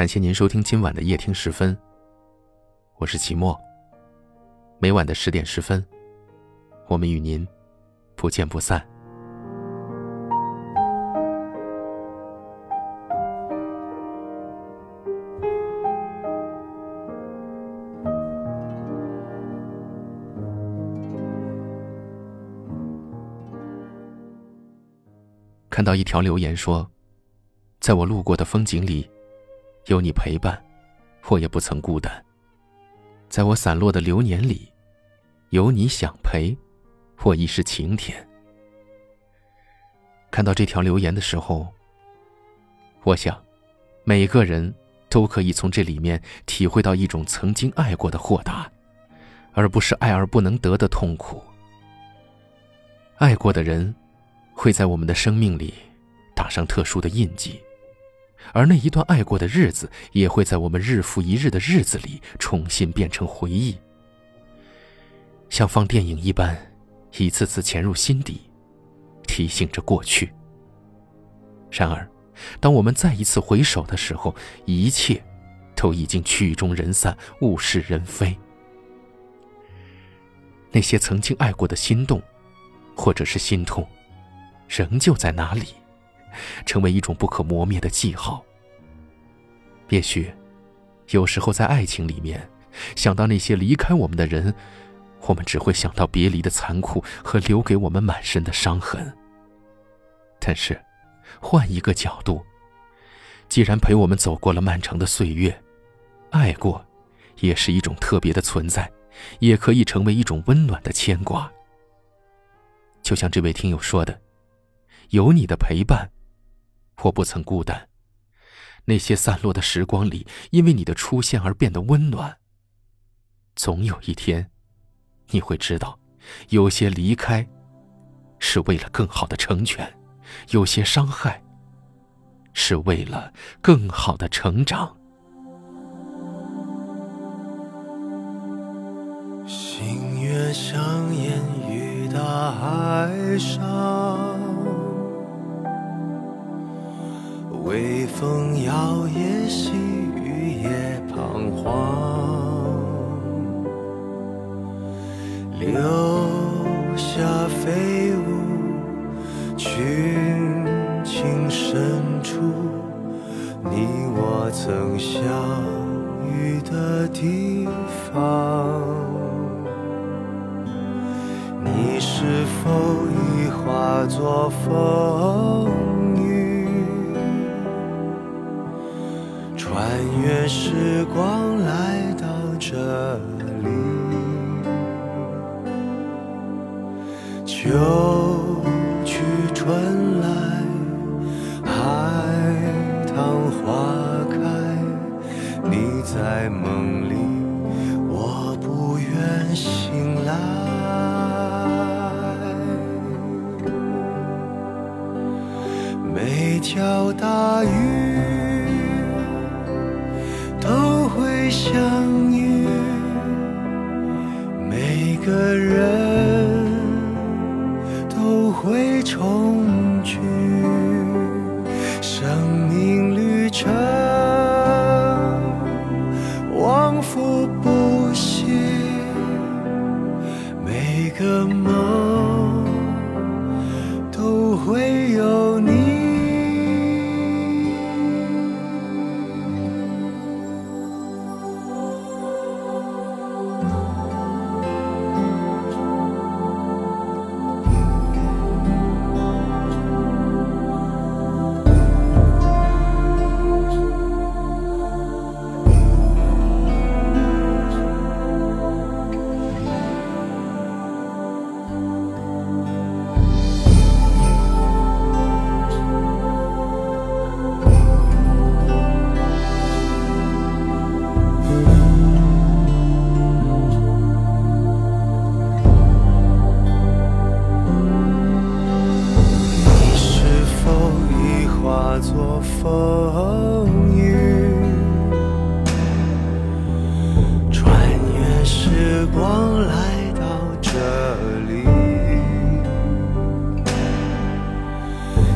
感谢您收听今晚的夜听十分。我是齐墨。每晚的十点十分，我们与您不见不散。看到一条留言说，在我路过的风景里。有你陪伴，我也不曾孤单。在我散落的流年里，有你想陪，我亦是晴天。看到这条留言的时候，我想，每个人都可以从这里面体会到一种曾经爱过的豁达，而不是爱而不能得的痛苦。爱过的人，会在我们的生命里打上特殊的印记。而那一段爱过的日子，也会在我们日复一日的日子里重新变成回忆，像放电影一般，一次次潜入心底，提醒着过去。然而，当我们再一次回首的时候，一切都已经曲终人散，物是人非。那些曾经爱过的心动，或者是心痛，仍旧在哪里？成为一种不可磨灭的记号。也许，有时候在爱情里面，想到那些离开我们的人，我们只会想到别离的残酷和留给我们满身的伤痕。但是，换一个角度，既然陪我们走过了漫长的岁月，爱过，也是一种特别的存在，也可以成为一种温暖的牵挂。就像这位听友说的：“有你的陪伴。”我不曾孤单，那些散落的时光里，因为你的出现而变得温暖。总有一天，你会知道，有些离开，是为了更好的成全；有些伤害，是为了更好的成长。星月相掩于大海上。风摇曳，细雨也彷徨，留下飞舞群情深处，你我曾相遇的地方。你是否已化作风？时光来到这里，秋去春来，海棠花开。你在梦里，我不愿醒来。每条大鱼。相遇，每个人都会重聚。生命旅程往复不息，每个作风雨穿越时光来到这里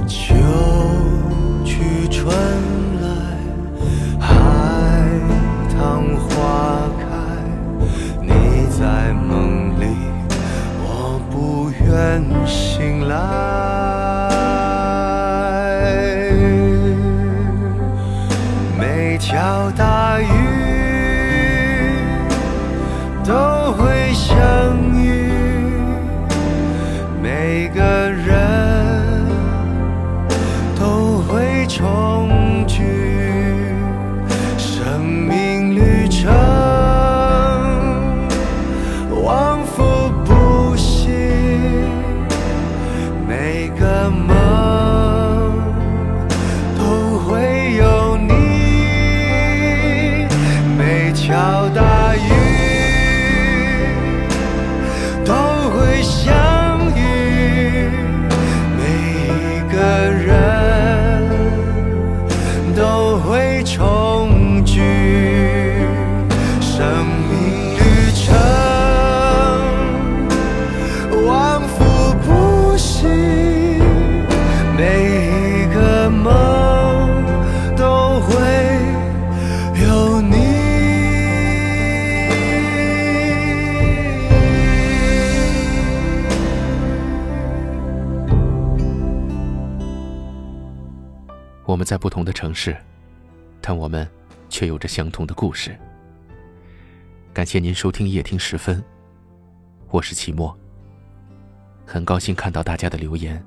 秋去春来海棠花开你在梦里我不愿醒来。表达在不同的城市，但我们却有着相同的故事。感谢您收听夜听时分，我是齐墨。很高兴看到大家的留言，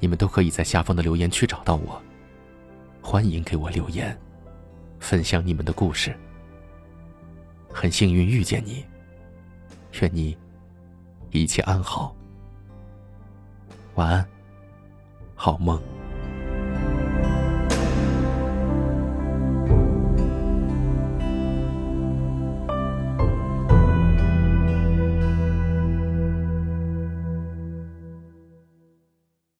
你们都可以在下方的留言区找到我。欢迎给我留言，分享你们的故事。很幸运遇见你，愿你一切安好。晚安，好梦。